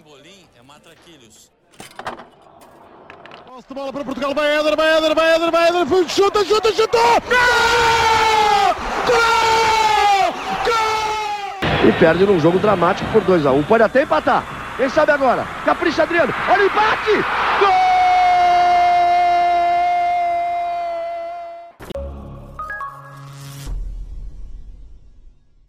Pimbolim é matraquilhos. Posse de bola para Portugal, vai Éder, vai Éder, vai Éder, vai Éder, chuta, chuta, chutou! Gol! Gol! Gol! E perde num jogo dramático por 2x1. Pode até empatar. Quem sabe agora? Capricha Adriano. Olha o empate! Gol!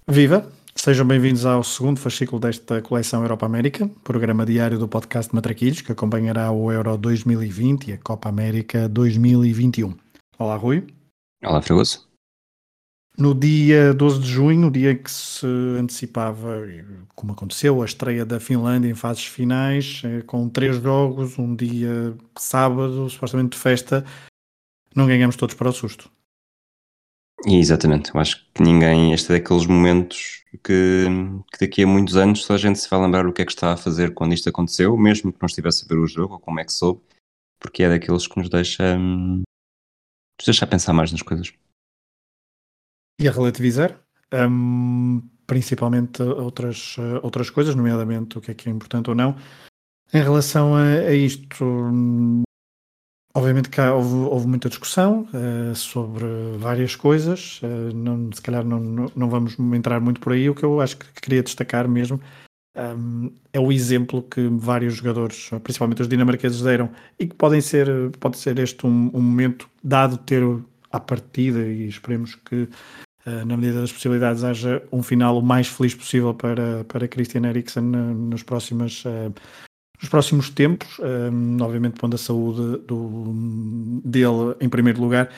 Viva! Sejam bem-vindos ao segundo fascículo desta coleção Europa América, programa diário do podcast Matraquilhos, que acompanhará o Euro 2020 e a Copa América 2021. Olá, Rui. Olá, Fragoso. No dia 12 de junho, o dia que se antecipava, como aconteceu, a estreia da Finlândia em fases finais, eh, com três jogos, um dia sábado, supostamente de festa, não ganhamos todos para o susto. Exatamente, eu acho que ninguém, este é daqueles momentos que, que, daqui a muitos anos só a gente se vai lembrar o que é que está a fazer quando isto aconteceu, mesmo que não estivesse a ver o jogo ou como é que soube, porque é daqueles que nos deixa, hum, nos deixa pensar mais nas coisas. E a relativizar, um, principalmente outras, outras coisas, nomeadamente o que é que é importante ou não. Em relação a, a isto, Obviamente que houve, houve, muita discussão uh, sobre várias coisas, uh, não, se calhar não, não, não, vamos entrar muito por aí. O que eu acho que queria destacar mesmo um, ehm, é o exemplo que vários jogadores, principalmente os dinamarqueses, deram e que podem ser, pode ser este um, um momento, dado ter à partida, e esperemos que uh, na medida das possibilidades haja um final o mais feliz possível para, para Christian Eriksen nas próximas nos próximos tempos, um, obviamente pondo a saúde do, dele em primeiro lugar,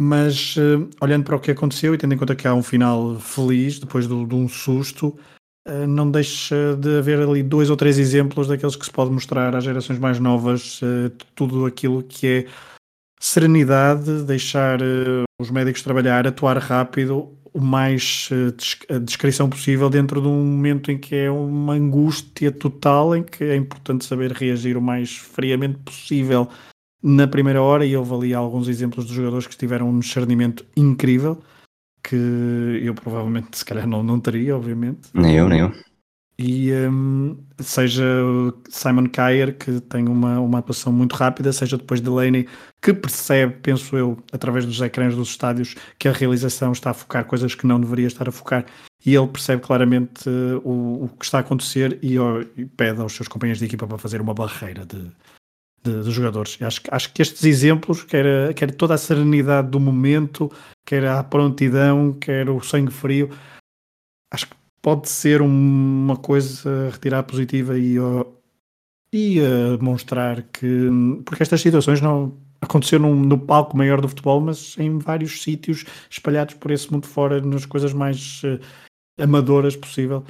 mas uh, olhando para o que aconteceu e tendo em conta que há um final feliz depois do, de um susto, uh, não deixa de haver ali dois ou três exemplos daqueles que se pode mostrar às gerações mais novas uh, tudo aquilo que é serenidade, deixar os médicos trabalhar, atuar rápido, o mais uh, descrição possível dentro de um momento em que é uma angústia total, em que é importante saber reagir o mais friamente possível na primeira hora. E houve ali alguns exemplos de jogadores que tiveram um discernimento incrível, que eu provavelmente, se calhar, não, não teria, obviamente. Nem eu, nem eu e um, seja Simon Kyer, que tem uma, uma atuação muito rápida, seja depois Delaney, que percebe, penso eu, através dos ecrãs dos estádios, que a realização está a focar coisas que não deveria estar a focar, e ele percebe claramente uh, o, o, que está a acontecer e, e, pede aos seus companheiros de equipa para fazer uma barreira de, de, de jogadores. E acho, acho que estes exemplos, quer, quer toda a serenidade do momento, quer a prontidão, quer o sangue frio, acho que pode ser uma coisa a retirar positiva e, e a demonstrar que. Porque estas situações não aconteceram no palco maior do futebol, mas em vários sítios espalhados por esse mundo fora, nas coisas mais uh, amadoras possível,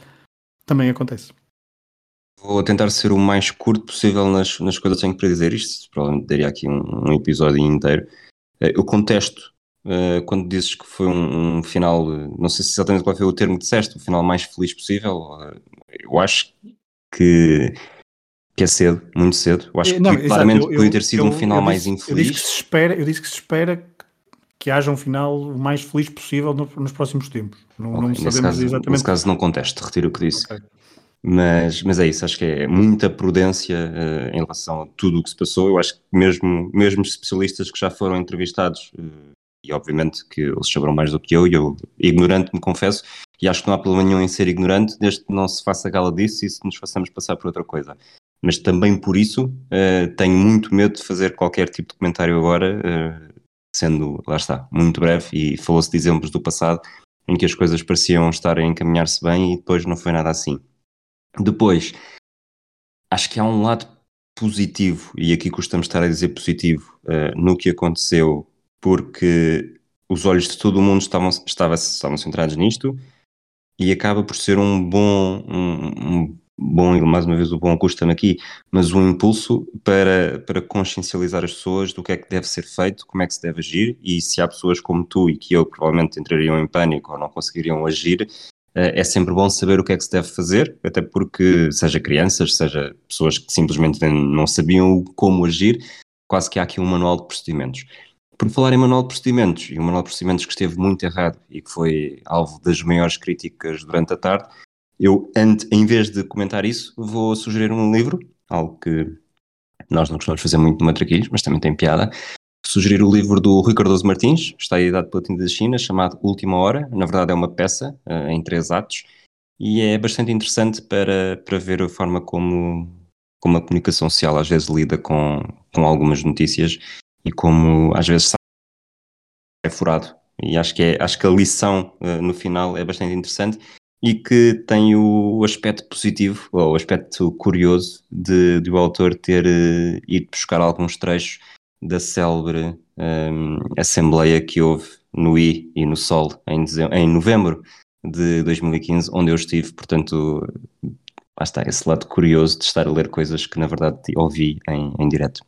também acontece. Vou tentar ser o mais curto possível nas, nas coisas que tenho para dizer. Isto provavelmente daria aqui um, um episódio inteiro. Uh, eu contesto Uh, quando dizes que foi um, um, final, não sei se exatamente qual foi o termo que disseste, o final mais feliz possível, uh, eu acho que, que é cedo, muito cedo. Eu acho que não, claramente exato, eu, podia ter sido eu, um final mais disse, infeliz. Eu disse, que se espera, eu disse que se espera que haja um final o mais feliz possível no, nos próximos tempos. Não, okay, não sabemos caso, exatamente. Nesse caso não contesto, retiro o que disse. Okay. Mas, mas é isso, acho que é muita prudência uh, em relação a tudo o que se passou. Eu acho que mesmo, mesmo especialistas que já foram entrevistados uh, e obviamente que eles saberão mais do que eu, e eu, ignorante, me confesso, e acho que não há problema nenhum em ser ignorante, desde que não se faça gala disso e se nos façamos passar por outra coisa. Mas também por isso uh, tenho muito medo de fazer qualquer tipo de comentário agora, uh, sendo, lá está, muito breve, e falou-se de exemplos do passado em que as coisas pareciam estar a encaminhar-se bem e depois não foi nada assim. Depois, acho que há um lado positivo, e aqui costumamos estar a dizer positivo, uh, no que aconteceu porque os olhos de todo o mundo estavam, estavam, estavam centrados nisto e acaba por ser um bom, um, um bom, mais uma vez o bom custa-me aqui, mas um impulso para, para consciencializar as pessoas do que é que deve ser feito, como é que se deve agir e se há pessoas como tu e que eu provavelmente entrariam em pânico ou não conseguiriam agir, eh, é sempre bom saber o que é que se deve fazer, até porque seja crianças, seja pessoas que simplesmente não sabiam como agir, quase que há aqui um manual de procedimentos. Por falar em manual de procedimentos, e um manual de procedimentos que esteve muito errado e que foi alvo das maiores críticas durante a tarde, eu, em vez de comentar isso, vou sugerir um livro, algo que nós não costumamos fazer muito no Matraquilhos, mas também tem piada. Sugerir o livro do Rui Cardoso Martins, está editado pela Tinta da China, chamado Última Hora. Na verdade, é uma peça uh, em três atos e é bastante interessante para, para ver a forma como, como a comunicação social às vezes lida com, com algumas notícias e como às vezes sai furado. E acho que, é, acho que a lição uh, no final é bastante interessante e que tem o aspecto positivo, ou o aspecto curioso de, de o autor ter uh, ido buscar alguns trechos da célebre um, assembleia que houve no I e no Sol em, em novembro de 2015, onde eu estive, portanto, lá está, esse lado curioso de estar a ler coisas que na verdade ouvi em, em direto.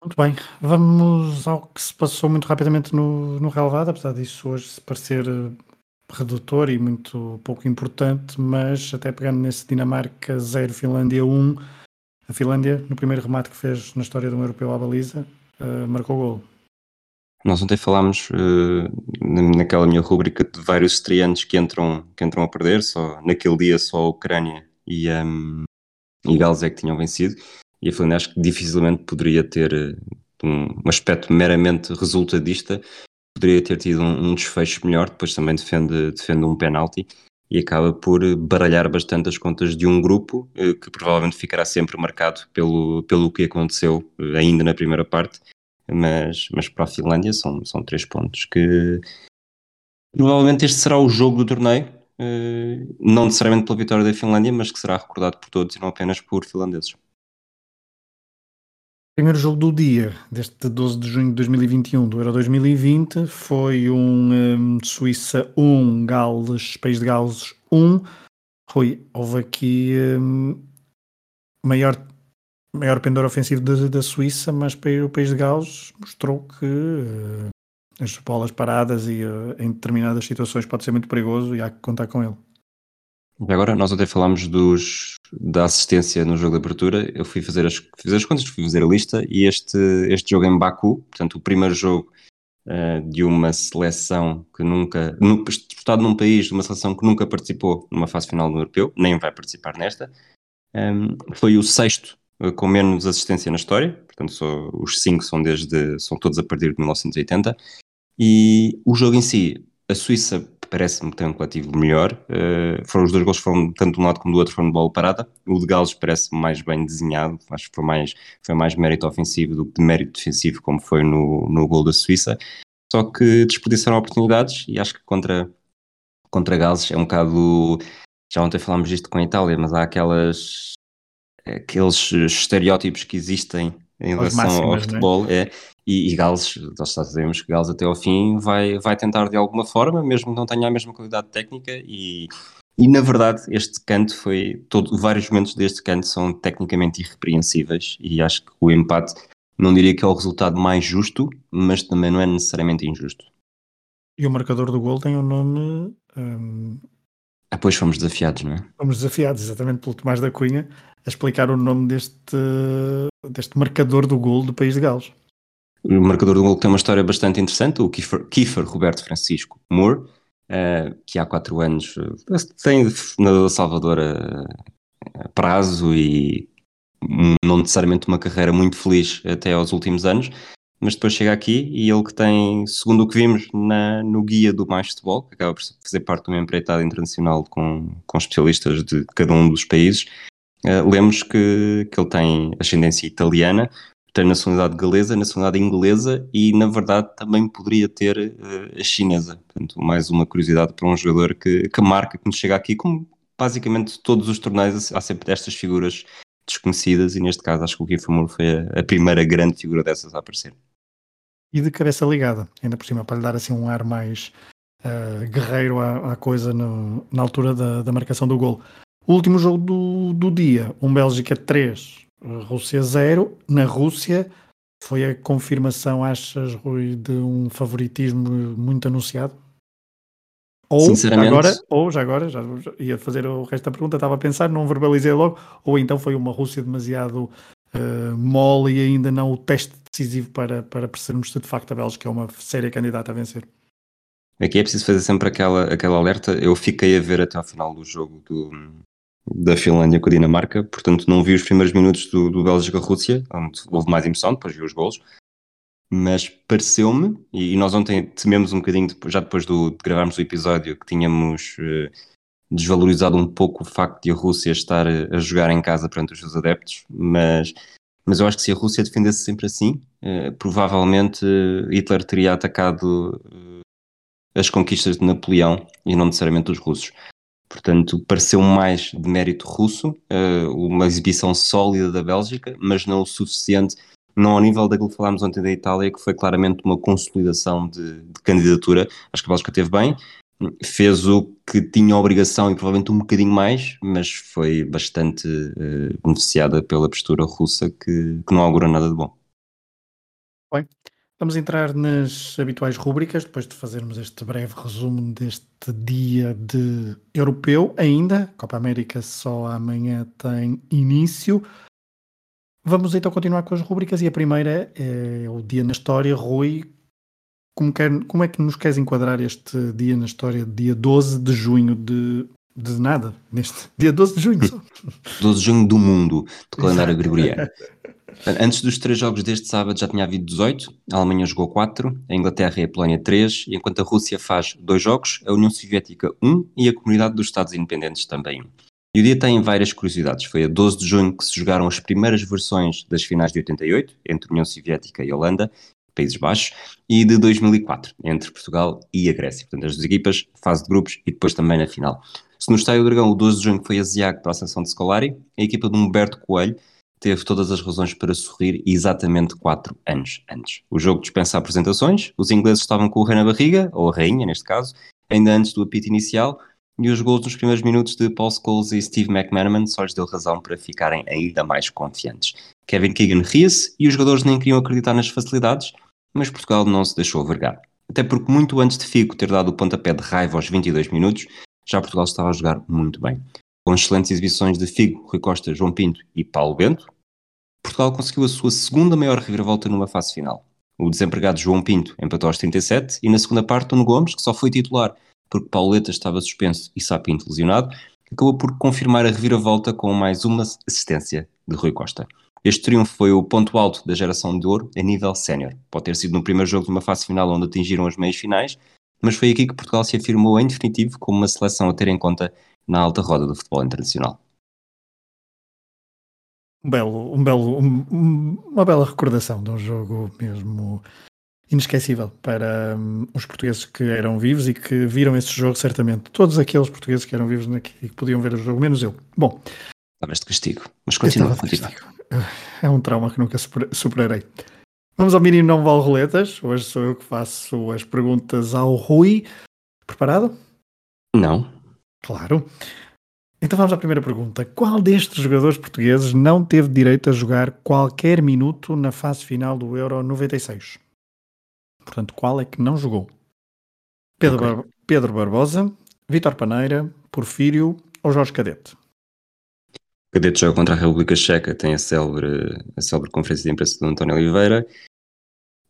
Muito bem, vamos ao que se passou muito rapidamente no, no relevado, apesar disso hoje parecer eh, redutor e muito pouco importante, mas até pegando nesse Dinamarca 0, Finlândia 1, a Finlândia, no primeiro remate que fez na história de um europeu à baliza, uh, marcou gol. Nós ontem falámos uh, naquela minha rúbrica de vários estreantes que entram, que entram a perder, só naquele dia só a Ucrânia e, um, e Gales é que tinham vencido, e a Finlândia acho que dificilmente poderia ter eh, um, aspecto meramente resultadista, poderia ter tido um, um, desfecho melhor, depois também defende, defende um penalti e acaba por baralhar bastante as contas de um grupo eh, que provavelmente ficará sempre marcado pelo, pelo que aconteceu eh, ainda na primeira parte, mas, mas para a Finlândia são, são três pontos que provavelmente este será o jogo do torneio, eh, não necessariamente pela vitória da Finlândia, mas que será recordado por todos e não apenas por finlandeses. Primeiro jogo do dia, deste 12 de junho de 2021, do Euro 2020, foi um, um Suíça 1, Gales, País de Gales 1. Rui, houve aqui um, maior, maior pendor ofensivo da, da Suíça, mas o País de Gales mostrou que uh, as bolas paradas e uh, em determinadas situações pode ser muito perigoso e há que contar com ele. Agora, nós até falámos dos, da assistência no jogo de abertura. Eu fui fazer as, fiz as contas, fui fazer a lista e este, este jogo em Baku, portanto, o primeiro jogo uh, de uma seleção que nunca, no, disputado num país, de uma seleção que nunca participou numa fase final do europeu, nem vai participar nesta, um, ehm, foi o sexto uh, com menos assistência na história, portanto, só, os cinco são, desde, são todos a partir de 1980. E o jogo em si, a Suíça parece-me ter um coletivo melhor. Uh, foram os dois gols foram tanto de um lado como do outro foram de bola parada. O de Gales parece mais bem desenhado, acho que foi mais, foi mais mérito ofensivo do que de mérito defensivo, como foi no, no gol da Suíça. Só que desperdiçaram oportunidades e acho que contra, contra Gales é um bocado. Já ontem falámos disto com a Itália, mas há aquelas aqueles estereótipos que existem em relação máximas, ao é? futebol é? é? e, e Gales, nós sabemos que Gales até ao fim vai, vai tentar de alguma forma, mesmo que não tenha a mesma qualidade técnica e, e na verdade este canto foi, todo, vários momentos deste canto são tecnicamente irrepreensíveis e acho que o empate não diria que é o resultado mais justo, mas também não é necessariamente injusto. E o marcador do gol tem o um nome... Um... Ah, pois fomos desafiados, não é? Fomos desafiados, exatamente, pelo Tomás da Cunha, a explicar o nome deste, deste marcador do gol do País de Gales. O marcador do gol tem uma história bastante interessante, o Kiefer, Kiefer Roberto Francisco Moore, uh, que há quatro anos uh, tem na Salvador a, a prazo e não necessariamente uma carreira muito feliz até aos últimos anos, mas depois chega aqui e ele que tem, segundo o que vimos na, no guia do Mais Futebol, que acaba por fazer parte de uma empreitada internacional com, com especialistas de cada um dos países, uh, lemos que, que ele tem ascendência italiana, tem nacionalidade galesa, nacionalidade inglesa e, na verdade, também poderia ter uh, a chinesa. Portanto, mais uma curiosidade para um jogador que, que marca, que nos chega aqui, como basicamente todos os torneios, há sempre destas figuras desconhecidas e, neste caso, acho que o Moore foi a, a, primeira grande figura dessas a aparecer. E de cabeça ligada, ainda por cima, para lhe dar assim um ar mais uh, guerreiro à, à coisa no, na altura da, da marcação do gol. O último jogo do, do dia, um Bélgica 3, Rússia 0. Na Rússia foi a confirmação, achas, Rui, de um favoritismo muito anunciado? Ou já agora, ou já agora, já, ia fazer o resto da pergunta, estava a pensar, não verbalizei logo, ou então foi uma Rússia demasiado uh, mole e ainda não o teste decisivo para, para percebermos se de facto a Bélgica é uma séria candidata a vencer. Aqui é preciso fazer sempre aquela, aquela alerta. Eu fiquei a ver até ao final do jogo do, da Finlândia com a Dinamarca, portanto não vi os primeiros minutos do, do Bélgica-Rússia, onde houve mais emoção, depois vi os golos, mas pareceu-me, e, nós ontem tememos um bocadinho, já depois do, de gravarmos o episódio, que tínhamos eh, desvalorizado um pouco o facto de a Rússia estar a, jogar em casa perante os seus adeptos, mas, mas eu acho que se a Rússia defendesse sempre assim, eh, provavelmente Hitler teria atacado eh, as conquistas de Napoleão e não necessariamente os russos. Portanto, pareceu mais de mérito russo, uh, uma exibição sólida da Bélgica, mas não o suficiente, não ao nível daquilo que falámos ontem da Itália, que foi claramente uma consolidação de, de candidatura. Acho que a Bélgica teve bem, fez o que tinha obrigação e provavelmente um bocadinho mais, mas foi bastante uh, beneficiada pela postura russa, que, que não augura nada de bom. Bem, Vamos entrar nas habituais rúbricas, depois de fazermos este breve resumo deste dia de europeu ainda. Copa América só amanhã tem início. Vamos então continuar com as rúbricas e a primeira é o dia na história. Rui, como, quer, como é que nos queres enquadrar este dia na história, dia 12 de junho de, de nada, neste dia 12 de junho só. 12 de junho do mundo, do calendário gregoriano. Antes dos três jogos deste sábado já tinha havido 18, a Alemanha jogou 4, a Inglaterra e a Polónia 3, e enquanto a Rússia faz dois jogos, a União Soviética 1 e a Comunidade dos Estados Independentes também 1. E o dia tem várias curiosidades. Foi a 12 de junho que se jogaram as primeiras versões das finais de 88, entre União Soviética e Holanda, Países Baixos, e de 2004, entre Portugal e a Grécia. Portanto, as duas equipas, fase de grupos e depois também na final. Se no Estádio Dragão o 12 de junho foi a Ziac para a seleção de Scolari, a equipa de Humberto Coelho teve todas as razões para sorrir exatamente quatro anos antes. O jogo dispensa apresentações, os ingleses estavam com o rei na barriga, ou a rainha neste caso, ainda antes do apito inicial, e os gols nos primeiros minutos de Paul Scholes e Steve McManaman só lhes deu razão para ficarem ainda mais confiantes. Kevin Keegan ria-se e os jogadores nem queriam acreditar nas facilidades, mas Portugal não se deixou vergar. Até porque muito antes de Figo ter dado o pontapé de raiva aos 22 minutos, já Portugal estava a jogar muito bem com excelentes exibições de Figo, Rui Costa, João Pinto e Paulo Bento, Portugal conseguiu a sua segunda maior reviravolta numa fase final. O desempregado João Pinto empatou aos 37 e na segunda parte Nuno Gomes, que só foi titular porque Pauleta estava suspenso e Sapinto lesionado, acabou por confirmar a reviravolta com mais uma assistência de Rui Costa. Este triunfo foi o ponto alto da geração de ouro a nível sénior. Pode ter sido no primeiro jogo de uma fase final onde atingiram as meias finais, mas foi aqui que Portugal se afirmou em definitivo como uma seleção a ter em conta na alta roda do futebol internacional. Um belo, um belo, um, uma bela recordação de um jogo mesmo inesquecível para um, os portugueses que eram vivos e que viram esse jogo, certamente. Todos aqueles portugueses que eram vivos e que podiam ver o jogo, menos eu. Bom. Estavas de castigo, mas continua, continua. É um trauma que nunca superarei. Vamos ao mínimo não vale roletas. Hoje sou eu que faço as perguntas ao Rui. Preparado? Não. Claro. Então vamos à primeira pergunta. Qual destes jogadores portugueses não teve direito a jogar qualquer minuto na fase final do Euro 96? Portanto, qual é que não jogou? Pedro, okay. Bar Pedro Barbosa, Vítor Paneira, Porfírio ou Jorge Cadete? Cadete joga contra a República Checa, tem a célebre, a célebre conferência de imprensa do António Oliveira.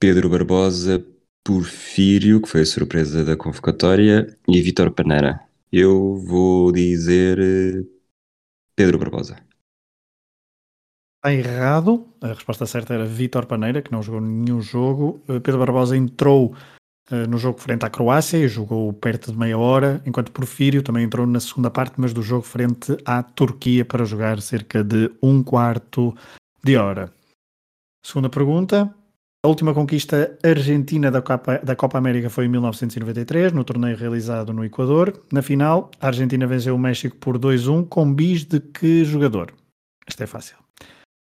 Pedro Barbosa, Porfírio, que foi a surpresa da convocatória, e Vítor Paneira. Eu vou dizer eh, Pedro Barbosa. Está errado. A resposta certa era Vítor Paneira, que não jogou nenhum jogo. Eh, Pedro Barbosa entrou uh, no jogo frente à Croácia e jogou perto de meia hora, enquanto Porfírio também entrou na segunda parte, mas do jogo frente à Turquia para jogar cerca de um quarto de hora. Segunda pergunta. A última conquista argentina da Copa, da Copa América foi em 1993, no torneio realizado no Equador. Na final, a Argentina venceu o México por 2-1, com bis de que jogador? Esta é fácil.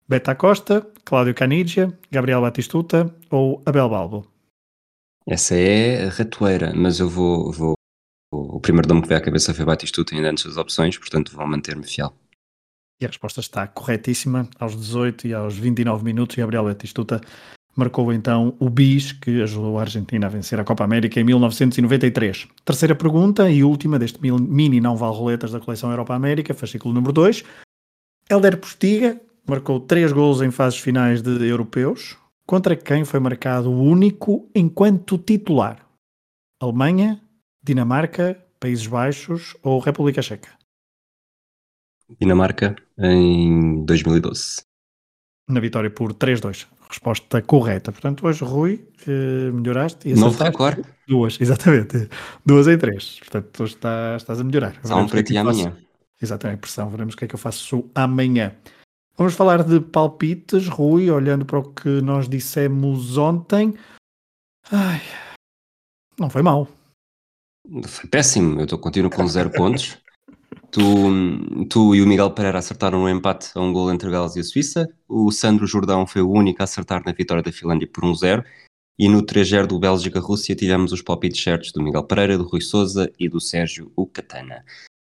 Beta Costa, Cláudio Canidia, Gabriel Batistuta ou Abel Balbo? Essa é a ratoeira, mas eu vou, vou o primeiro nome que veio à cabeça foi Batistuta ainda antes das opções, portanto vou manter-me fiel. E a resposta está corretíssima. Aos 18 e aos 29 minutos, Gabriel Batistuta marcou então o bis que ajudou a Argentina a vencer a Copa América em 1993. Terceira pergunta e última deste mini não vale roletas da coleção Europa América, fascículo número 2. Helder Postiga marcou três gols em fases finais de europeus, contra quem foi marcado o único enquanto titular. Alemanha, Dinamarca, Países Baixos ou República Checa? Dinamarca em 2012. Na vitória por 3-2. Resposta correta. Portanto, hoje, Rui, eh, melhoraste e Novo acertaste recorde. duas, exatamente. Duas em três. Portanto, hoje está- estás a melhorar. Só um para é que ti amanhã. Exatamente, pressão. Veremos o que é que eu faço amanhã. Vamos falar de palpites, Rui, olhando para o que nós dissemos ontem. Ai, não foi mal. Foi péssimo. Eu estou continuo com zero pontos. Tu, tu e o Miguel Pereira acertaram no empate a um gol entre Gales e a Suíça. O Sandro Jordão foi o único a acertar na vitória da Finlândia por 1-0. E no 3-0 do Bélgica-Rússia tivemos os palpites certos do Miguel Pereira, do Rui Souza e do Sérgio Ucatana.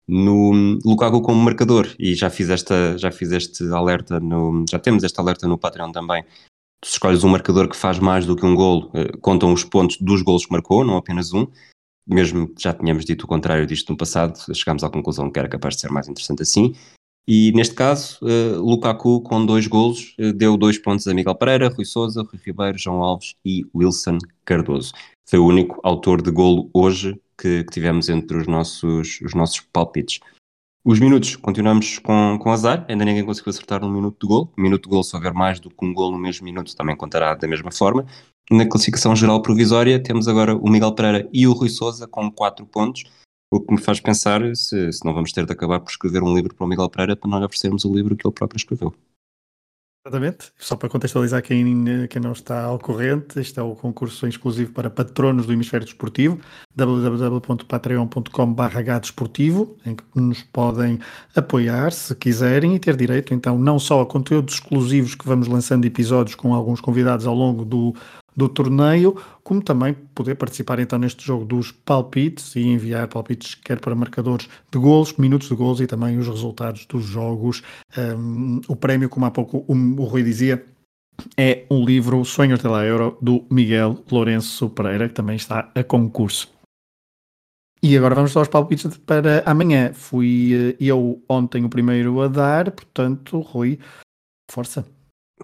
No Lukaku como marcador, e já fiz, esta, já fiz este alerta, no, já temos este alerta no Patreon também. Tu escolhes um marcador que faz mais do que um golo, eh, contam os pontos dos golos que marcou, não apenas um mesmo que já tínhamos dito o contrário disto no passado, chegámos à conclusão que era capaz de ser mais interessante assim. E neste caso, eh, Lukaku com dois golos eh, deu dois pontos a Miguel Pereira, Rui Souza, Rui Ribeiro, João Alves e Wilson Cardoso. Foi o único autor de golo hoje que, que tivemos entre os nossos, os nossos palpites. Os minutos, continuamos com, com azar, ainda ninguém conseguiu acertar um minuto de gol. Minuto de gol, se houver mais do que um gol no mesmo minuto, também contará da mesma forma. Na classificação geral provisória, temos agora o Miguel Pereira e o Rui Souza com 4 pontos, o que me faz pensar se, se não vamos ter de acabar por escrever um livro para o Miguel Pereira para nós oferecermos o livro que ele próprio escreveu. Exatamente. Só para contextualizar quem, quem não está ao corrente, este é o concurso exclusivo para patronos do Hemisfério Desportivo, www.patreon.com.br desportivo, em que nos podem apoiar se quiserem e ter direito então não só a conteúdos exclusivos que vamos lançando episódios com alguns convidados ao longo do, do torneio, como também poder participar então neste jogo dos palpites e enviar palpites quer para marcadores de golos, minutos de golos e também os resultados dos jogos. Um, o prémio, como há pouco o, o Rui dizia, é um livro Sonhos de la Euro do Miguel Lourenço Pereira, que também está a concurso. E agora vamos aos palpites para amanhã. Fui eh, eu ontem o primeiro a dar, portanto, Rui, força.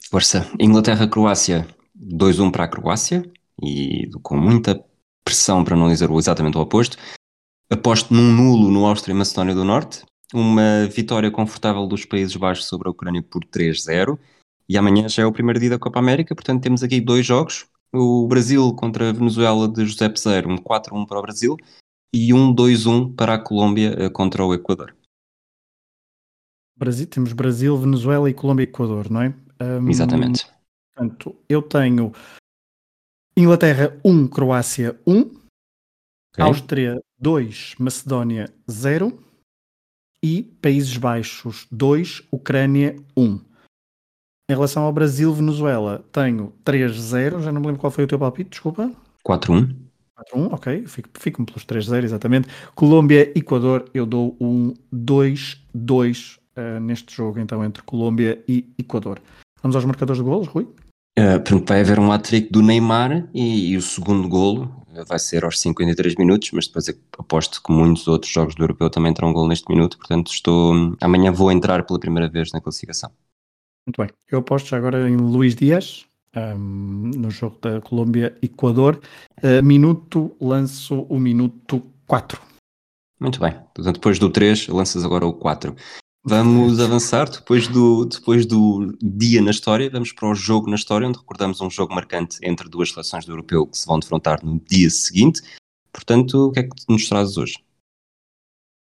Força. Inglaterra-Croácia, 2-1 para a Croácia, e com muita pressão para não dizer exatamente o oposto. Aposto num nulo no Áustria e Macedónia do Norte, uma vitória confortável dos Países Baixos sobre a Ucrânia por 3-0, e amanhã já é o primeiro dia da Copa América, portanto temos aqui dois jogos, o Brasil contra a Venezuela de José Peseiro, um 4-1 para o Brasil, e um 2-1 para a Colômbia eh, contra o Equador. Brasil, temos Brasil, Venezuela e Colômbia e Equador, não é? Um, Exatamente. Portanto, eu tenho Inglaterra 1, Croácia 1, Ok. Áustria 2, Macedónia 0 e Países Baixos 2, Ucrânia 1. Em relação ao Brasil, Venezuela, tenho 3-0, já não me lembro qual foi o teu palpite, desculpa. 4-1. 4-1, ok, fico- fico-me pelos 3-0, exatamente. Colômbia, Equador, eu dou um 2-2 eh, neste jogo, então, entre Colômbia e Equador. Vamos aos marcadores de golos, Rui? Uh, portanto, vai haver um hat-trick do Neymar e, e o segundo golo vai ser aos 53 minutos, mas depois aposto que muitos outros jogos do Europeu também terão um golo neste minuto, portanto estou amanhã vou entrar pela primeira vez na classificação. Muito bem. Eu aposto agora em Luís Dias, ahm, no jogo da Colômbia-Equador. Uh, minuto, lanço o minuto 4. Muito bem, portanto depois do 3 lanças agora o 4. Vamos avançar depois do, depois do dia na história, vamos para o jogo na história, onde recordamos um jogo marcante entre duas seleções do Europeu que se vão defrontar no dia seguinte. Portanto, o que é que nos trazes hoje?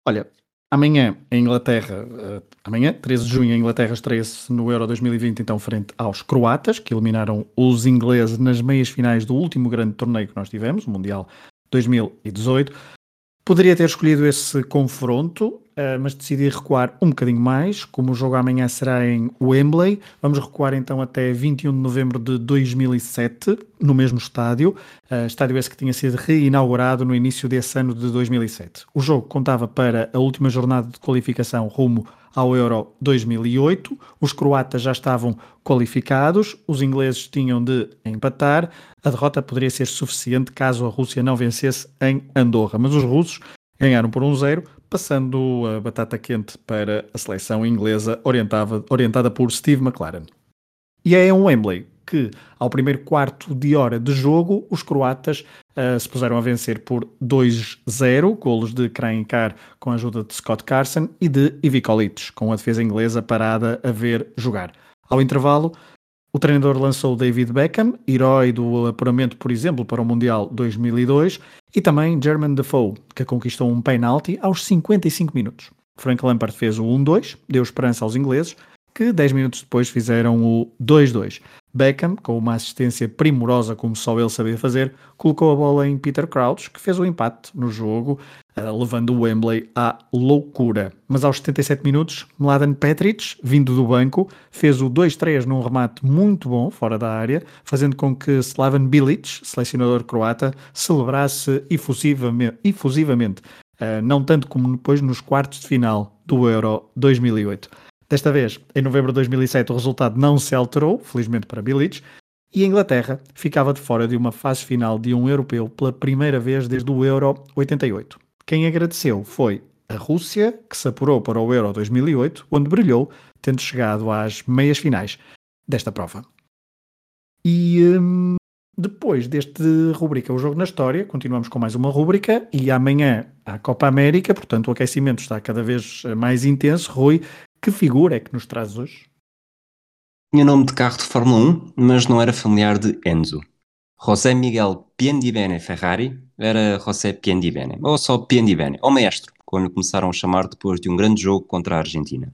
Olha, amanhã em Inglaterra, uh, amanhã, 13 de junho, a Inglaterra estreia-se no Euro 2020, então frente aos croatas, que eliminaram os ingleses nas meias finais do último grande torneio que nós tivemos, o Mundial 2018. Poderia ter escolhido esse confronto, uh, mas decidi recuar um bocadinho mais. Como o jogo amanhã será em Wembley, vamos recuar então até 21 de novembro de 2007, no mesmo estádio. Uh, estádio esse que tinha sido reinaugurado no início desse ano de 2007. O jogo contava para a última jornada de qualificação rumo ao Euro 2008. Os croatas já estavam qualificados, os ingleses tinham de empatar. A derrota poderia ser suficiente caso a Rússia não vencesse em Andorra, mas os russos ganharam por 1-0, passando a batata quente para a seleção inglesa orientada, orientada por Steve McLaren. E é em Wembley. Que, ao primeiro quarto de hora de jogo, os croatas uh, se puseram a vencer por 2-0, golos de Krajnkar com a ajuda de Scott Carson e de Ivica Olic, com a defesa inglesa parada a ver jogar. Ao intervalo, o treinador lançou David Beckham, herói do apuramento, por exemplo, para o Mundial 2002, e também German Defoe, que conquistou um penalti aos 55 minutos. Frank Lampard fez o 1-2, deu esperança aos ingleses, que 10 minutos depois fizeram o 2-2. Beckham, com uma assistência primorosa como só ele sabia fazer, colocou a bola em Peter Crouch, que fez o empate no jogo, uh, levando o Wembley à loucura. Mas aos 77 minutos, Mladen Petric, vindo do banco, fez o 2-3 num remate muito bom, fora da área, fazendo com que Slaven Bilic, selecionador croata, celebrasse efusivamente, efusivamente uh, não tanto como depois nos quartos de final do Euro 2008. Desta vez, em novembro de 2007, o resultado não se alterou, felizmente para Bilic, e a Inglaterra ficava de fora de uma fase final de um europeu pela primeira vez desde o Euro 88. Quem agradeceu foi a Rússia, que se apurou para o Euro 2008, onde brilhou, tendo chegado às meias finais desta prova. E hum, depois deste rubrica O Jogo na História, continuamos com mais uma rubrica e amanhã a Copa América, portanto o aquecimento está cada vez mais intenso. Rui, que figura é que nos traz hoje? Tinha nome de carro de Fórmula 1, mas não era familiar de Enzo. José Miguel Piendibene Ferrari era José Piendibene, ou só Piendibene, ou maestro, lhe começaram a chamar depois de um grande jogo contra a Argentina.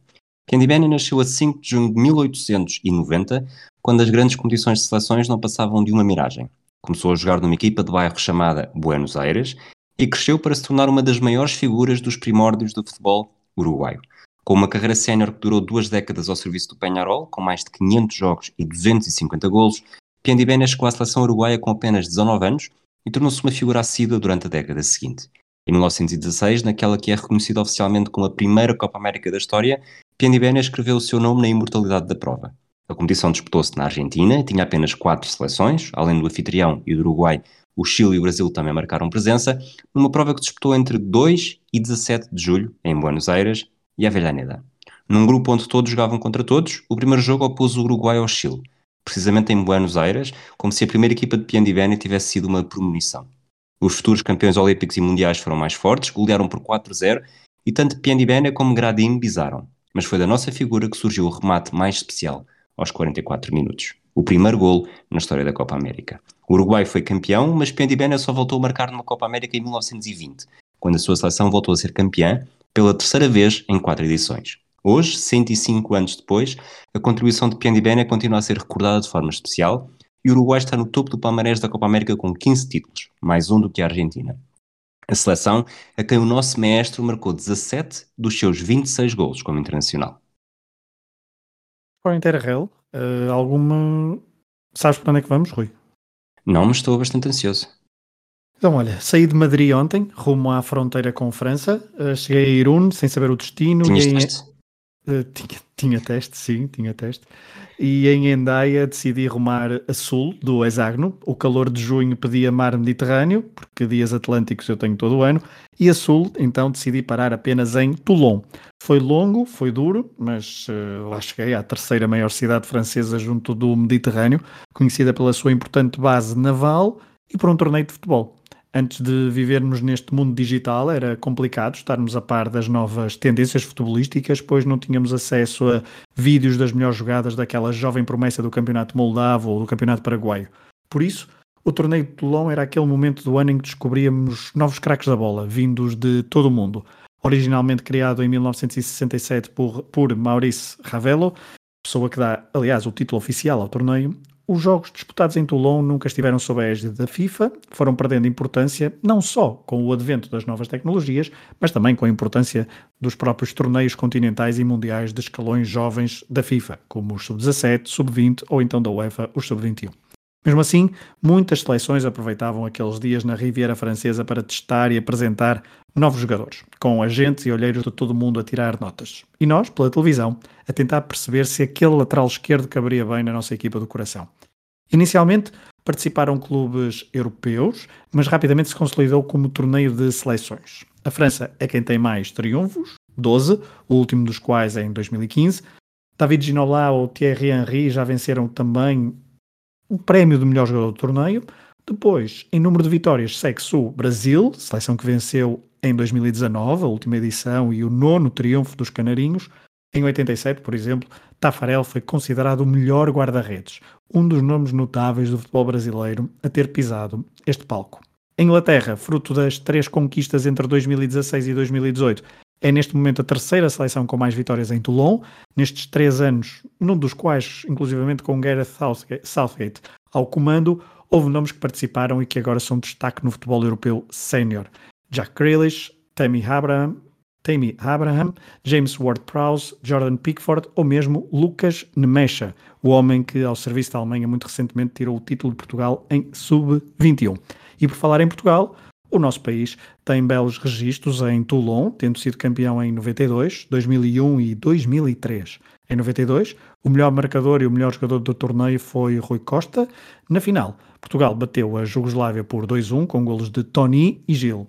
Piendibene nasceu a 5 de junho de 1890, quando as grandes competições de seleções não passavam de uma miragem. Começou a jogar numa equipa de bairro chamada Buenos Aires e cresceu para se tornar uma das maiores figuras dos primórdios do futebol uruguaio. Com uma carreira sénior que durou duas décadas ao serviço do Penharol, com mais de 500 jogos e 250 golos, Piendibene chegou à seleção uruguaia com apenas 19 anos e tornou-se uma figura assídua durante a década seguinte. Em 1916, naquela que é reconhecida oficialmente como a primeira Copa América da história, Piendibene escreveu o seu nome na imortalidade da prova. A competição disputou-se na Argentina, tinha apenas quatro seleções, além do anfitrião e do Uruguai, o Chile e o Brasil também marcaram presença, numa prova que disputou entre 2 e 17 de julho, em Buenos Aires, e Avellaneda. Num grupo onde todos jogavam contra todos, o primeiro jogo opôs o Uruguai ao Chile, precisamente em Buenos Aires, como se a primeira equipa de Piandibene tivesse sido uma premonição. Os futuros campeões olímpicos e mundiais foram mais fortes, golearam por 4-0 e tanto Piandibene como Gradin bizaram. Mas foi da nossa figura que surgiu o remate mais especial, aos 44 minutos. O primeiro gol na história da Copa América. O Uruguai foi campeão, mas Piandibene só voltou a marcar numa Copa América em 1920, quando a sua seleção voltou a ser campeã pela terceira vez em quatro edições. Hoje, 105 anos depois, a contribuição de Piandibene continua a ser recordada de forma especial e o Uruguai está no topo do palmarés da Copa América com 15 títulos, mais um do que a Argentina. A seleção a quem o nosso maestro marcou 17 dos seus 26 golos como internacional. Para o Interrail, uh, alguma. Sabes para onde é que vamos, Rui? Não, mas estou bastante ansioso. Então, olha, saí de Madrid ontem, rumo à fronteira com França. Uh, cheguei a Irún sem saber o destino. Tinhas em... teste? Uh, tinha, tinha teste, sim, tinha teste. E em Endaia decidi rumar a sul do hexágono. O calor de junho pedia mar Mediterrâneo, porque dias atlânticos eu tenho todo o ano. E a sul, então, decidi parar apenas em Toulon. Foi longo, foi duro, mas uh, lá cheguei à terceira maior cidade francesa junto do Mediterrâneo, conhecida pela sua importante base naval e por um torneio de futebol antes de vivermos neste mundo digital, era complicado estarmos a par das novas tendências futebolísticas, pois não tínhamos acesso a vídeos das melhores jogadas daquela jovem promessa do campeonato moldavo ou do campeonato paraguaio. Por isso, o torneio de Toulon era aquele momento do ano em que descobríamos novos craques da bola, vindos de todo o mundo. Originalmente criado em 1967 por, por Maurice Ravello, pessoa que dá, aliás, o título oficial ao torneio, os jogos disputados em Toulon nunca estiveram sob a égide da FIFA, foram perdendo importância não só com o advento das novas tecnologias, mas também com a importância dos próprios torneios continentais e mundiais de escalões jovens da FIFA, como os sub-17, sub-20 ou então da UEFA, os sub-21. Mesmo assim, muitas seleções aproveitavam aqueles dias na Riviera Francesa para testar e apresentar novos jogadores, com agentes e olheiros de todo o mundo a tirar notas. E nós, pela televisão, a tentar perceber se aquele lateral esquerdo caberia bem na nossa equipa do coração. Inicialmente participaram clubes europeus, mas rapidamente se consolidou como torneio de seleções. A França é quem tem mais triunfos, 12, o último dos quais é em 2015. David Ginola ou Thierry Henry já venceram também o prémio de melhor jogador do torneio. Depois, em número de vitórias, segue-se o Brasil, seleção que venceu em 2019, a última edição e o nono triunfo dos Canarinhos. Em 87, por exemplo, Tafarel foi considerado o melhor guarda-redes, um dos nomes notáveis do futebol brasileiro a ter pisado este palco. A Inglaterra, fruto das três conquistas entre 2016 e 2018, é neste momento a terceira seleção com mais vitórias em Toulon, nestes três anos, num dos quais, inclusivamente com Gareth Southgate ao comando, houve nomes que participaram e que agora são destaque no futebol europeu sénior. Jack Grealish, Tammy Abraham, Tammy Abraham, James Ward-Prowse, Jordan Pickford ou mesmo Lucas Nemesha, o homem que ao serviço da Alemanha muito recentemente tirou o título de Portugal em sub-21. E por falar em Portugal, o nosso país tem belos registros em Toulon, tendo sido campeão em 92, 2001 e 2003. Em 92, o melhor marcador e o melhor jogador do torneio foi Rui Costa. Na final, Portugal bateu a Jugoslávia por 2-1 com golos de Tony e Gil.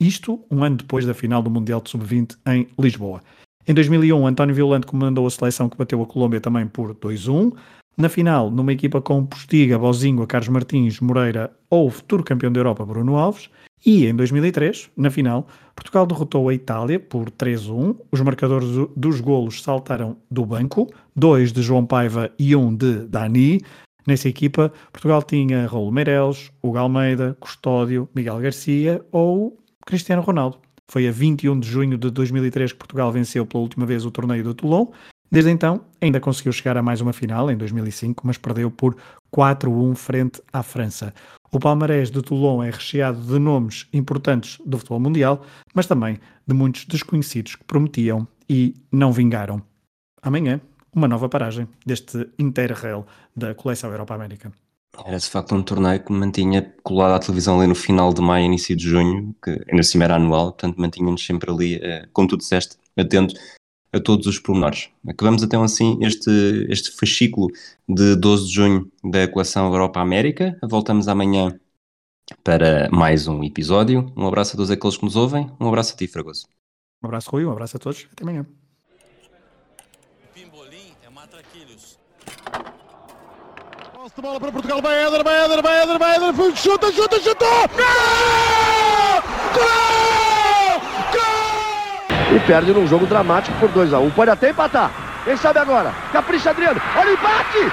Isto um ano depois da final do Mundial de Sub-20 em Lisboa. Em 2001, António Violante comandou a seleção que bateu a Colômbia também por 2-1. Na final, numa equipa com Postiga, Bozinho, Carlos Martins, Moreira ou futuro campeão da Europa, Bruno Alves. E em 2003, na final, Portugal derrotou a Itália por 3-1. Os marcadores dos golos saltaram do banco, dois de João Paiva e um de Dani. Nessa equipa, Portugal tinha Raul Meireles, Hugo Almeida, Custódio, Miguel Garcia ou Cristiano Ronaldo. Foi a 21 de junho de 2003 que Portugal venceu pela última vez o torneio do Toulon Desde então, ainda conseguiu chegar a mais uma final, em 2005, mas perdeu por 4-1 frente à França. O palmarés de Toulon é recheado de nomes importantes do futebol mundial, mas também de muitos desconhecidos que prometiam e não vingaram. Amanhã, uma nova paragem deste Interrail da coleção Europa-América. Era de facto um torneio que mantinha colado à televisão ali no final de maio, início de junho, que ainda assim era anual, portanto mantinha-nos sempre ali, eh, como tu disseste, atentos a todos os pormenores. Acabamos então assim este, este fascículo de 12 de junho da coleção Europa-América. Voltamos amanhã para mais um episódio. Um abraço a todos aqueles que nos ouvem. Um abraço a ti, Fragoso. Um abraço, Rui. Um abraço a todos. Até amanhã. Pimbolim é matraquilhos. Posse de bola para Portugal. Vai Éder, vai Éder, vai Éder, vai Éder. Chuta, chuta. Gol! Gol! E perde num jogo dramático por 2 a 1 um. Pode até empatar. Quem sabe agora? Capricha Adriano. Olha o empate!